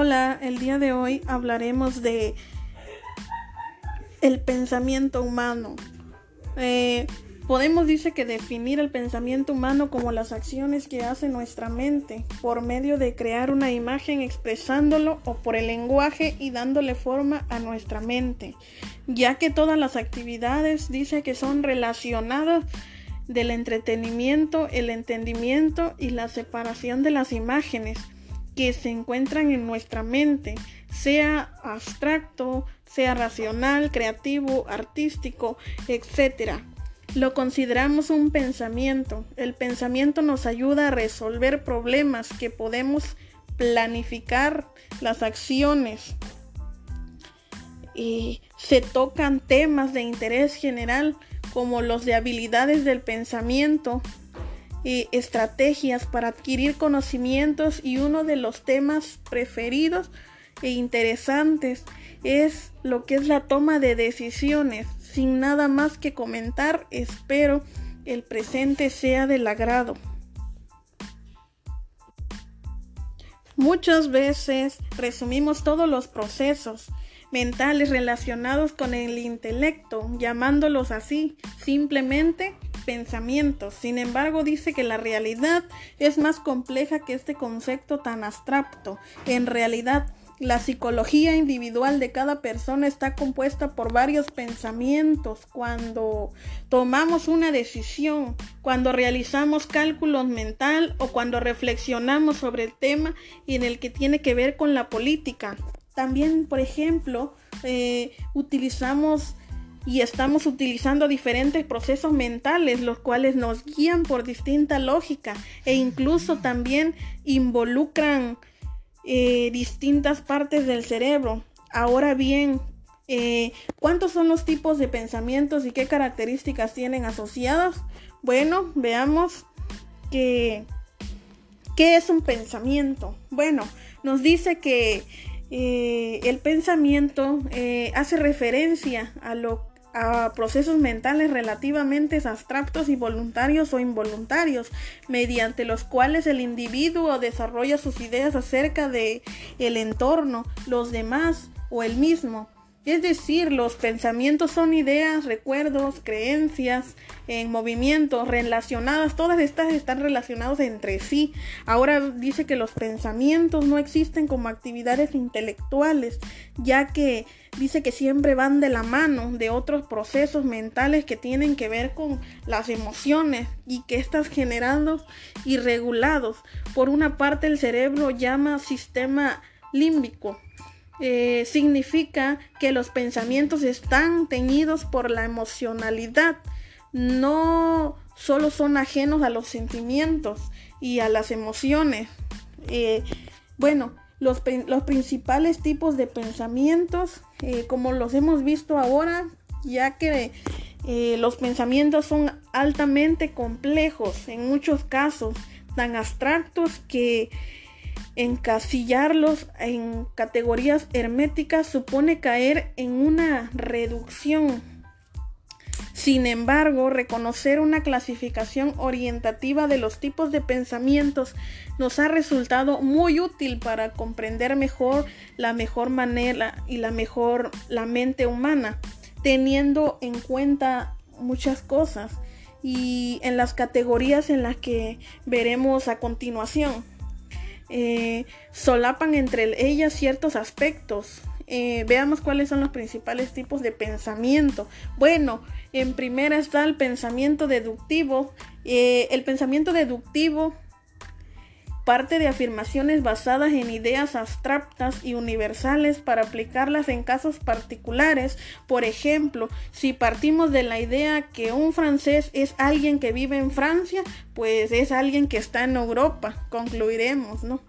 Hola, el día de hoy hablaremos de el pensamiento humano. Eh, podemos dice que definir el pensamiento humano como las acciones que hace nuestra mente por medio de crear una imagen expresándolo o por el lenguaje y dándole forma a nuestra mente, ya que todas las actividades dice que son relacionadas del entretenimiento, el entendimiento y la separación de las imágenes que se encuentran en nuestra mente, sea abstracto, sea racional, creativo, artístico, etc. Lo consideramos un pensamiento. El pensamiento nos ayuda a resolver problemas que podemos planificar las acciones. Y se tocan temas de interés general como los de habilidades del pensamiento, estrategias para adquirir conocimientos y uno de los temas preferidos e interesantes es lo que es la toma de decisiones. Sin nada más que comentar, espero el presente sea del agrado. Muchas veces resumimos todos los procesos mentales relacionados con el intelecto, llamándolos así, simplemente pensamientos. Sin embargo, dice que la realidad es más compleja que este concepto tan abstracto. En realidad, la psicología individual de cada persona está compuesta por varios pensamientos. Cuando tomamos una decisión, cuando realizamos cálculos mental o cuando reflexionamos sobre el tema en el que tiene que ver con la política. También, por ejemplo, eh, utilizamos y estamos utilizando diferentes procesos mentales, los cuales nos guían por distinta lógica e incluso también involucran eh, distintas partes del cerebro. Ahora bien, eh, ¿cuántos son los tipos de pensamientos y qué características tienen asociadas? Bueno, veamos que ¿qué es un pensamiento? Bueno, nos dice que eh, el pensamiento hace referencia a lo a procesos mentales relativamente abstractos y voluntarios o involuntarios, mediante los cuales el individuo desarrolla sus ideas acerca de el entorno, los demás o el mismo. Es decir, los pensamientos son ideas, recuerdos, creencias en movimiento, relacionadas, todas estas están relacionadas entre sí. Ahora dice que los pensamientos no existen como actividades intelectuales, ya que dice que siempre van de la mano de otros procesos mentales que tienen que ver con las emociones y que estas generados y regulados. Por una parte el cerebro llama sistema límbico eh, significa que los pensamientos están teñidos por la emocionalidad, no solo son ajenos a los sentimientos y a las emociones. Eh, bueno, los, principales tipos de pensamientos, eh, como los hemos visto ahora, ya que los pensamientos son altamente complejos, en muchos casos tan abstractos que encasillarlos en categorías herméticas supone caer en una reducción. Sin embargo, reconocer una clasificación orientativa de los tipos de pensamientos nos ha resultado muy útil para comprender mejor la mejor manera y la mejor la mente humana, teniendo en cuenta muchas cosas y en las categorías en las que veremos a continuación. Eh, solapan entre ellas ciertos aspectos. Eh, veamos cuáles son los principales tipos de pensamiento. Bueno, en primera está el pensamiento deductivo. Eh, el pensamiento deductivo parte de afirmaciones basadas en ideas abstractas y universales para aplicarlas en casos particulares. Por ejemplo, si partimos de la idea que un francés es alguien que vive en Francia, pues es alguien que está en Europa, concluiremos, ¿no?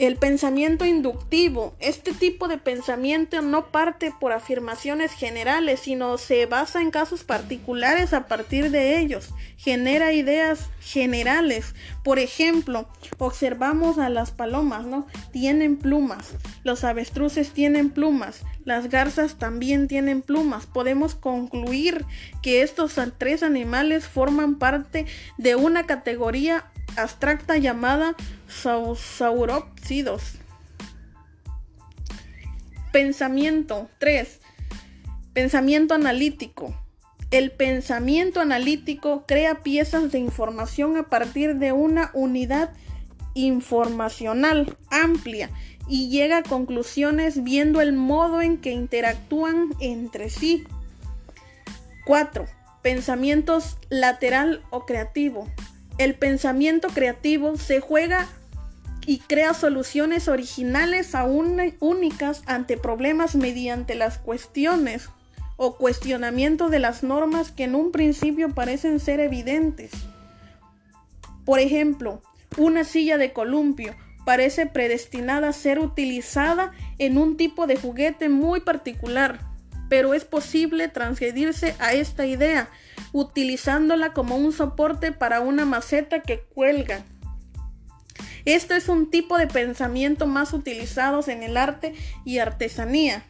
El pensamiento inductivo. Este tipo de pensamiento no parte por afirmaciones generales, sino se basa en casos particulares a partir de ellos. Genera ideas generales. Por ejemplo, observamos a las palomas, ¿no? Tienen plumas. Los avestruces tienen plumas. Las garzas también tienen plumas. Podemos concluir que estos tres animales forman parte de una categoría abstracta llamada saurópsidos. Pensamiento 3. Pensamiento analítico. El pensamiento analítico crea piezas de información a partir de una unidad informacional amplia y llega a conclusiones viendo el modo en que interactúan entre sí. 4. Pensamientos lateral o creativo. El pensamiento creativo se juega y crea soluciones originales aún únicas ante problemas mediante las cuestiones o cuestionamiento de las normas que en un principio parecen ser evidentes. Por ejemplo, una silla de columpio parece predestinada a ser utilizada en un tipo de juguete muy particular, pero es posible transgredirse a esta idea utilizándola como un soporte para una maceta que cuelga. Este es un tipo de pensamiento más utilizados en el arte y artesanía.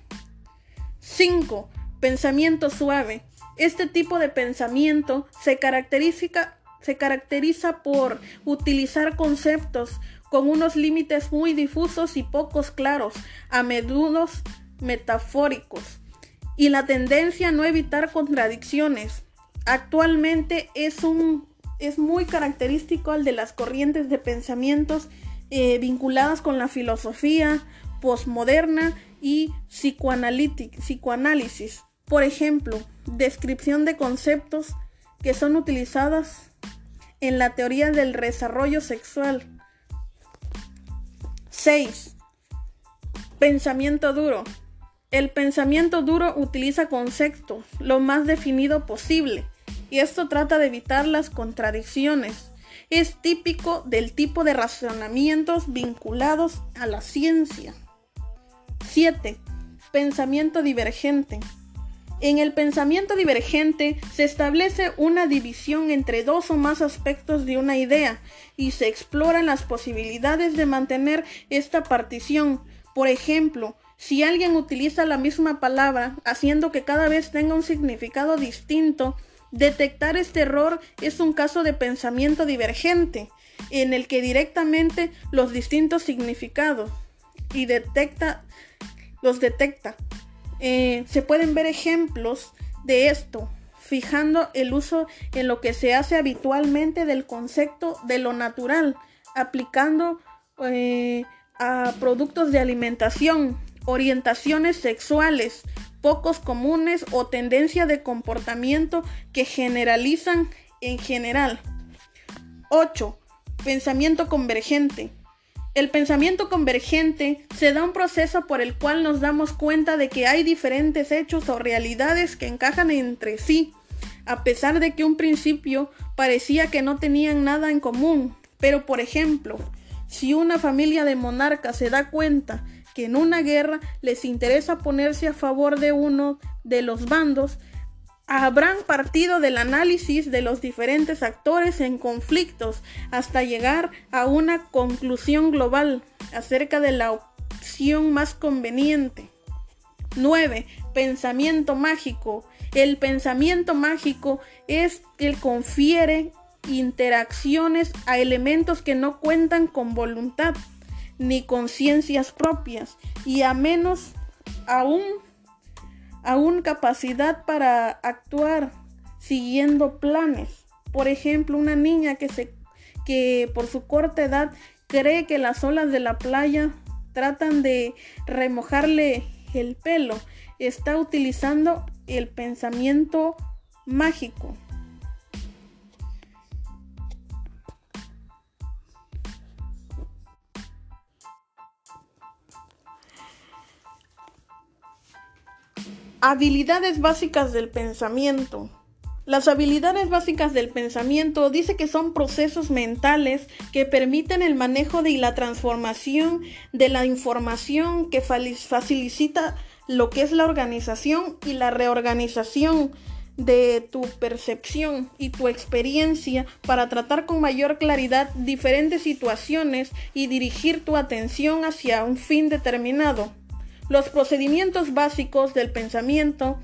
5. Pensamiento suave. Este tipo de pensamiento se caracteriza, se caracteriza por utilizar conceptos con unos límites muy difusos y pocos claros, a menudo metafóricos, y la tendencia a no evitar contradicciones. Actualmente es un es muy característico al de las corrientes de pensamientos eh, vinculadas con la filosofía postmoderna y psicoanálisis. Por ejemplo, descripción de conceptos que son utilizadas en la teoría del desarrollo sexual. 6. Pensamiento duro. El pensamiento duro utiliza conceptos lo más definido posible y esto trata de evitar las contradicciones. Es típico del tipo de razonamientos vinculados a la ciencia. 7. Pensamiento divergente. En el pensamiento divergente se establece una división entre dos o más aspectos de una idea y se exploran las posibilidades de mantener esta partición. Por ejemplo, si alguien utiliza la misma palabra haciendo que cada vez tenga un significado distinto, Detectar este error es un caso de pensamiento divergente, en el que directamente los distintos significados y detecta, los detecta. Eh, se pueden ver ejemplos de esto, fijando el uso en lo que se hace habitualmente del concepto de lo natural, aplicando eh, a productos de alimentación, orientaciones sexuales, pocos comunes o tendencia de comportamiento que generalizan en general. 8. Pensamiento convergente. El pensamiento convergente se da un proceso por el cual nos damos cuenta de que hay diferentes hechos o realidades que encajan entre sí, a pesar de que un principio parecía que no tenían nada en común. Pero por ejemplo, si una familia de monarcas se da cuenta que en una guerra les interesa ponerse a favor de uno de los bandos, habrán partido del análisis de los diferentes actores en conflictos hasta llegar a una conclusión global acerca de la opción más conveniente. 9. Pensamiento mágico. El pensamiento mágico es el confiere interacciones a elementos que no cuentan con voluntad ni conciencias propias y a menos aún, aún capacidad para actuar siguiendo planes. Por ejemplo, una niña que, se, que por su corta edad cree que las olas de la playa tratan de remojarle el pelo, está utilizando el pensamiento mágico. Habilidades básicas del pensamiento. Las habilidades básicas del pensamiento dice que son procesos mentales que permiten el manejo de y la transformación de la información que facilita lo que es la organización y la reorganización de tu percepción y tu experiencia para tratar con mayor claridad diferentes situaciones y dirigir tu atención hacia un fin determinado. Los procedimientos básicos del pensamiento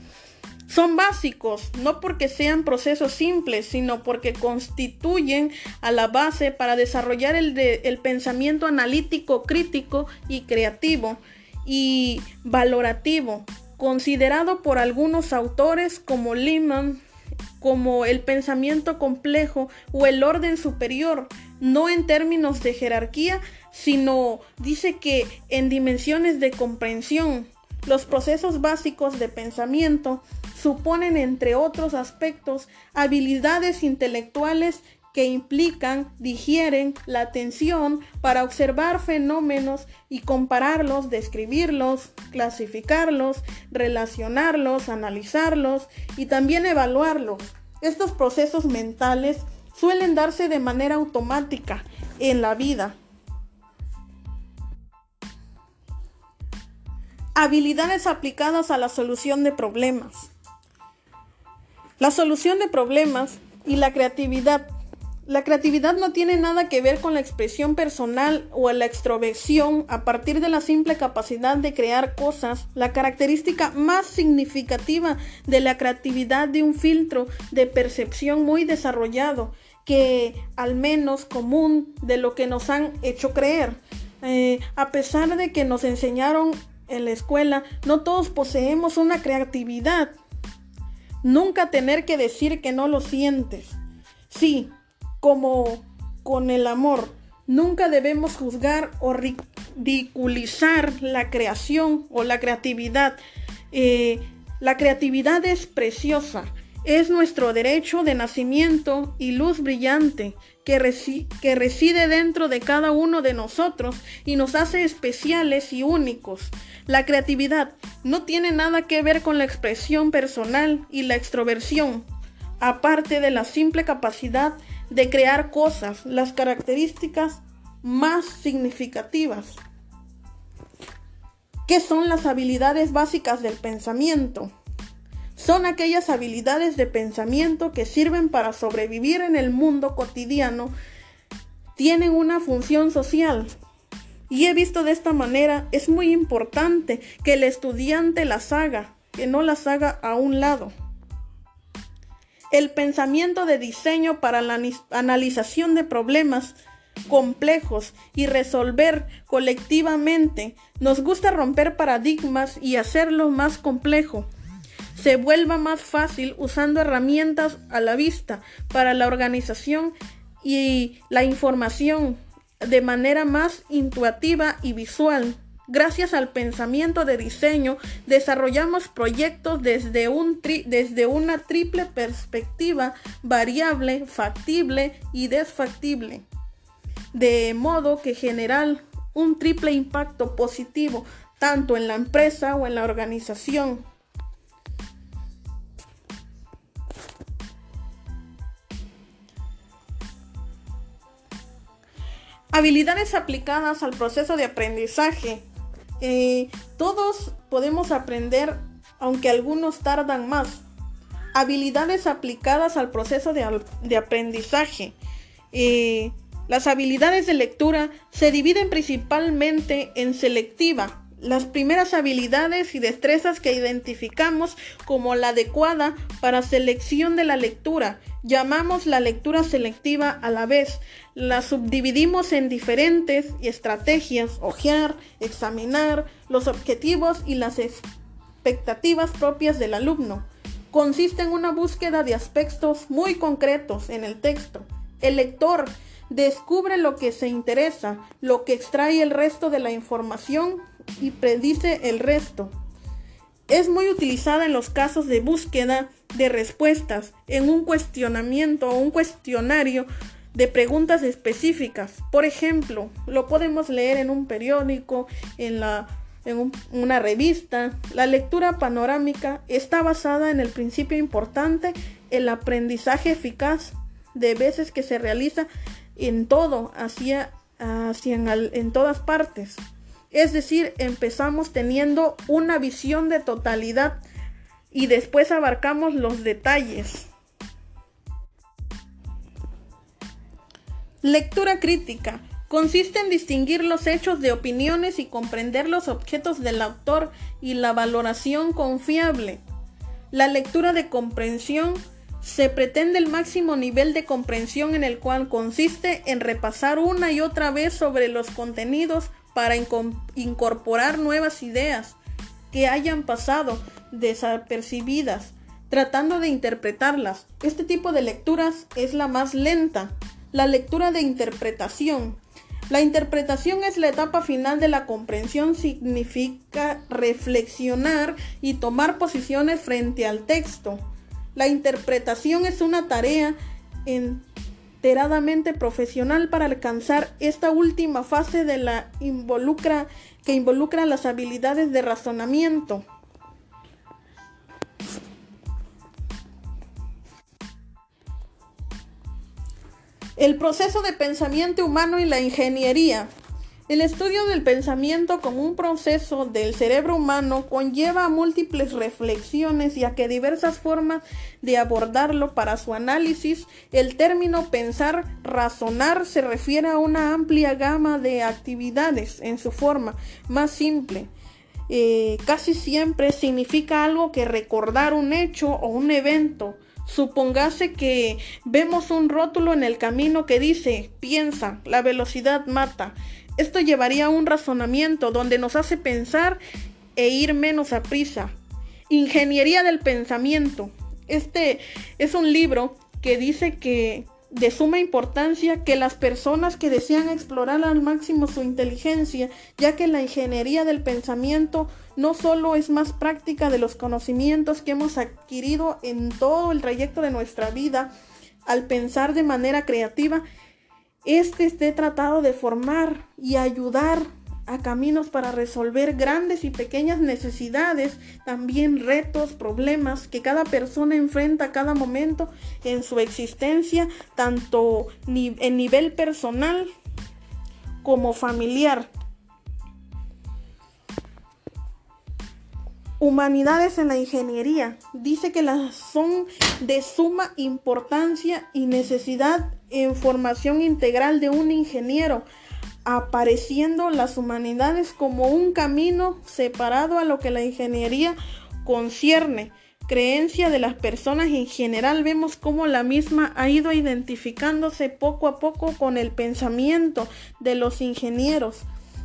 Son básicos, no porque sean procesos simples, sino porque constituyen a la base para desarrollar el, pensamiento analítico, crítico y creativo y valorativo, considerado por algunos autores como Lehman como el pensamiento complejo o el orden superior, no en términos de jerarquía, sino dice que en dimensiones de comprensión. Los procesos básicos de pensamiento suponen, entre otros aspectos, habilidades intelectuales que implican, digieren la atención para observar fenómenos y compararlos, describirlos, clasificarlos, relacionarlos, analizarlos y también evaluarlos. Estos procesos mentales suelen darse de manera automática en la vida. Habilidades aplicadas a la solución de problemas. La solución de problemas y la creatividad la creatividad no tiene nada que ver con la expresión personal o la extroversión a partir de la simple capacidad de crear cosas. La característica más significativa de la creatividad de un filtro de percepción muy desarrollado, que al menos común de lo que nos han hecho creer. Eh, a pesar de que nos enseñaron en la escuela, no todos poseemos una creatividad. Nunca tener que decir que no lo sientes. Sí, como con el amor. Nunca debemos juzgar o ridiculizar la creación o la creatividad. Eh, la creatividad es preciosa, es nuestro derecho de nacimiento y luz brillante que, que, reside dentro de cada uno de nosotros y nos hace especiales y únicos. La creatividad no tiene nada que ver con la expresión personal y la extroversión, aparte de la simple capacidad de crear cosas, las características más significativas. ¿Qué son las habilidades básicas del pensamiento? Son aquellas habilidades de pensamiento que sirven para sobrevivir en el mundo cotidiano, tienen una función social. Y he visto de esta manera, es muy importante que el estudiante las haga, que no las haga a un lado. El pensamiento de diseño para la analización de problemas complejos y resolver colectivamente. Nos gusta romper paradigmas y hacerlo más complejo. Se vuelva más fácil usando herramientas a la vista para la organización y la información de manera más intuitiva y visual. Gracias al pensamiento de diseño, desarrollamos proyectos desde, un desde una triple perspectiva variable, factible y desfactible, de modo que generar un triple impacto positivo tanto en la empresa o en la organización. Habilidades aplicadas al proceso de aprendizaje eh, todos podemos aprender, aunque algunos tardan más. Habilidades aplicadas al proceso de, aprendizaje. Eh, las habilidades de lectura se dividen principalmente en selectiva, las primeras habilidades y destrezas que identificamos como la adecuada para selección de la lectura. Llamamos la lectura selectiva a la vez. La subdividimos en diferentes estrategias, ojear, examinar los objetivos y las expectativas propias del alumno. Consiste en una búsqueda de aspectos muy concretos en el texto. El lector descubre lo que se interesa, lo que extrae el resto de la información y predice el resto. Es muy utilizada en los casos de búsqueda de respuestas, en un cuestionamiento o un cuestionario de preguntas específicas. Por ejemplo, lo podemos leer en un periódico, en, la, en una revista. La lectura panorámica está basada en el principio importante, el aprendizaje eficaz de veces que se realiza en todo, hacia, hacia en todas partes. Es decir, empezamos teniendo una visión de totalidad y después abarcamos los detalles. Lectura crítica. Consiste en distinguir los hechos de opiniones y comprender los objetos del autor y la valoración confiable. La lectura de comprensión se pretende el máximo nivel de comprensión en el cual consiste en repasar una y otra vez sobre los contenidos para incorporar nuevas ideas que hayan pasado desapercibidas, tratando de interpretarlas. Este tipo de lecturas es la más lenta, la lectura de interpretación. La interpretación es la etapa final de la comprensión, significa reflexionar y tomar posiciones frente al texto. La interpretación es una tarea profesional para alcanzar esta última fase de la involucra que involucra las habilidades de razonamiento. El proceso de pensamiento humano y la ingeniería. El estudio del pensamiento como un proceso del cerebro humano conlleva múltiples reflexiones y a que diversas formas de abordarlo para su análisis. El término pensar, razonar se refiere a una amplia gama de actividades en su forma más simple. Eh, casi siempre significa algo que recordar un hecho o un evento. Supongase que vemos un rótulo en el camino que dice piensa, la velocidad mata. Esto llevaría a un razonamiento donde nos hace pensar e ir menos a prisa. Ingeniería del pensamiento. Este es un libro que dice que de suma importancia que las personas que desean explorar al máximo su inteligencia, ya que la ingeniería del pensamiento no solo es más práctica de los conocimientos que hemos adquirido en todo el trayecto de nuestra vida al pensar de manera creativa, este esté tratado de formar y ayudar a caminos para resolver grandes y pequeñas necesidades, también retos, problemas que cada persona enfrenta a cada momento en su existencia, tanto en nivel personal como familiar. Humanidades en la ingeniería. Dice que las son de suma importancia y necesidad en formación integral de un ingeniero, apareciendo las humanidades como un camino separado a lo que la ingeniería concierne. Creencia de las personas en general vemos cómo la misma ha ido identificándose poco a poco con el pensamiento de los ingenieros,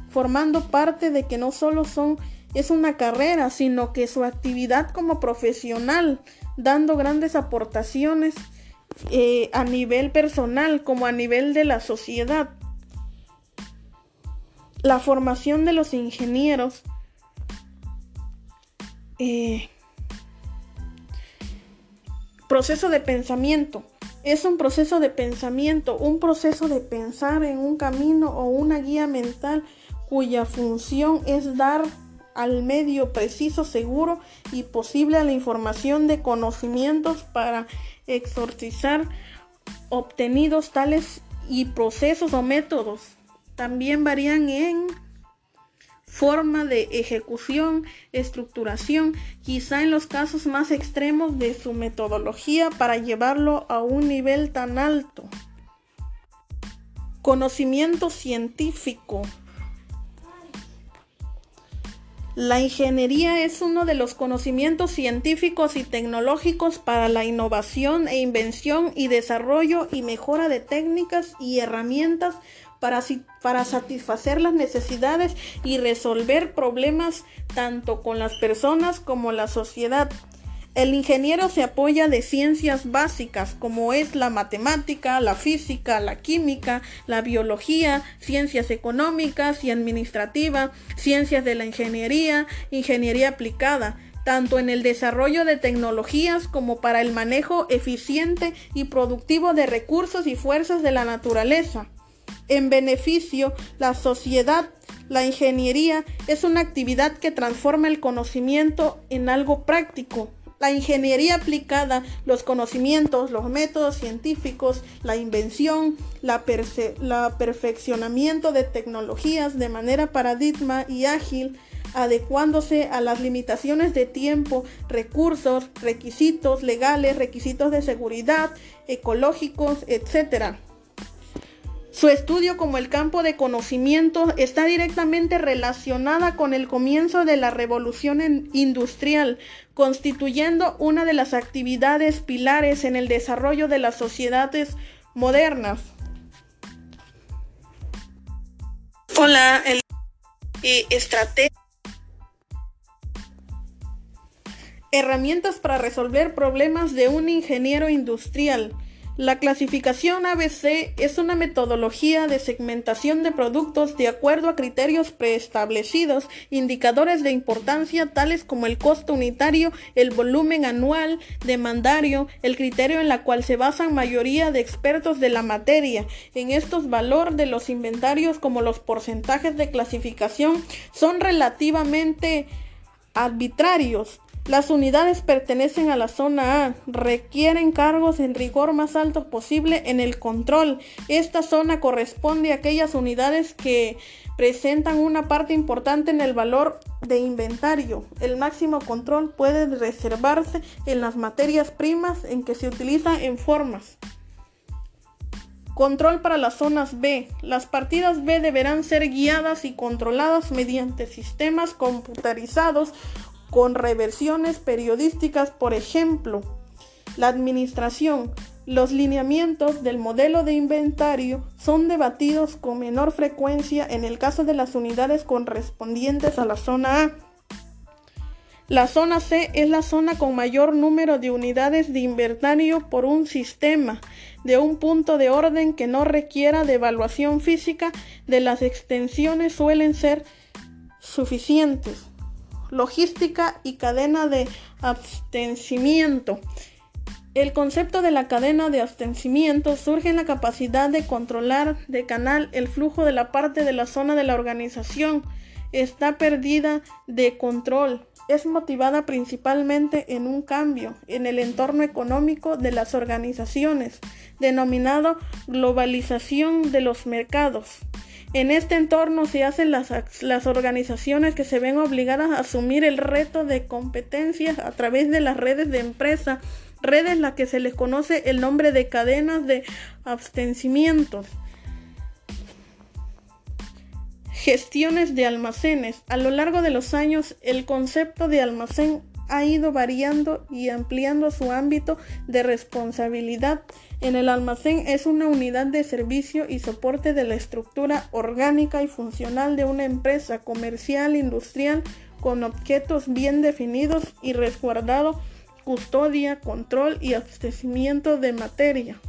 formando parte de que no solo son es una carrera, sino que su actividad como profesional, dando grandes aportaciones eh, a nivel personal como a nivel de la sociedad. La formación de los ingenieros eh, proceso de pensamiento. Es un proceso de pensamiento, un proceso de pensar en un camino o una guía mental cuya función es dar al medio preciso, seguro y posible a la información de conocimientos para exorcizar obtenidos tales y procesos o métodos. También varían en forma de ejecución, estructuración, quizá en los casos más extremos de su metodología para llevarlo a un nivel tan alto. Conocimiento científico la ingeniería es uno de los conocimientos científicos y tecnológicos para la innovación e invención y desarrollo y mejora de técnicas y herramientas para, para, satisfacer las necesidades y resolver problemas tanto con las personas como la sociedad. El ingeniero se apoya de ciencias básicas como es la matemática, la física, la química, la biología, ciencias económicas y administrativas, ciencias de la ingeniería, ingeniería aplicada, tanto en el desarrollo de tecnologías como para el manejo eficiente y productivo de recursos y fuerzas de la naturaleza. En beneficio, la sociedad la ingeniería es una actividad que transforma el conocimiento en algo práctico, la ingeniería aplicada, los conocimientos, los métodos científicos, la invención, la, perfeccionamiento de tecnologías de manera paradigma y ágil, adecuándose a las limitaciones de tiempo, recursos, requisitos legales, requisitos de seguridad, ecológicos, etc. Su estudio como el campo de conocimiento está directamente relacionada con el comienzo de la revolución industrial, constituyendo una de las actividades pilares en el desarrollo de las sociedades modernas. Hola, el estrategia. Herramientas para resolver problemas de un ingeniero industrial. La clasificación ABC es una metodología de segmentación de productos de acuerdo a criterios preestablecidos, indicadores de importancia tales como el costo unitario, el volumen anual, demandario, el criterio en la cual se basan mayoría de expertos de la materia. En estos valores de los inventarios como los porcentajes de clasificación son relativamente arbitrarios. Las unidades pertenecen a la zona A, requieren cargos en rigor más alto posible en el control. Esta zona corresponde a aquellas unidades que presentan una parte importante en el valor de inventario. El máximo control puede reservarse en las materias primas en que se utiliza en formas. Control para las zonas B. Las partidas B deberán ser guiadas y controladas mediante sistemas computarizados con reversiones periodísticas, por ejemplo, la administración. Los lineamientos del modelo de inventario son debatidos con menor frecuencia en el caso de las unidades correspondientes a la zona A. La zona C es la zona con mayor número de unidades de inventario por un sistema de un punto de orden que no requiera de evaluación física de las extensiones suelen ser suficientes logística y cadena de abastecimiento. El concepto de la cadena de abastecimiento surge en la capacidad de controlar de canal el flujo de la parte de la zona de la organización. Está perdida de control. Es motivada principalmente en un cambio en el entorno económico de las organizaciones, denominado globalización de los mercados. En este entorno se hacen las, organizaciones que se ven obligadas a asumir el reto de competencias a través de las redes de empresa, redes las que se les conoce el nombre de cadenas de abstencimientos. Gestiones de almacenes. A lo largo de los años, el concepto de almacén ha ido variando y ampliando su ámbito de responsabilidad. En el almacén es una unidad de servicio y soporte de la estructura orgánica y funcional de una empresa comercial industrial con objetos bien definidos y resguardado, custodia, control y abastecimiento de materia.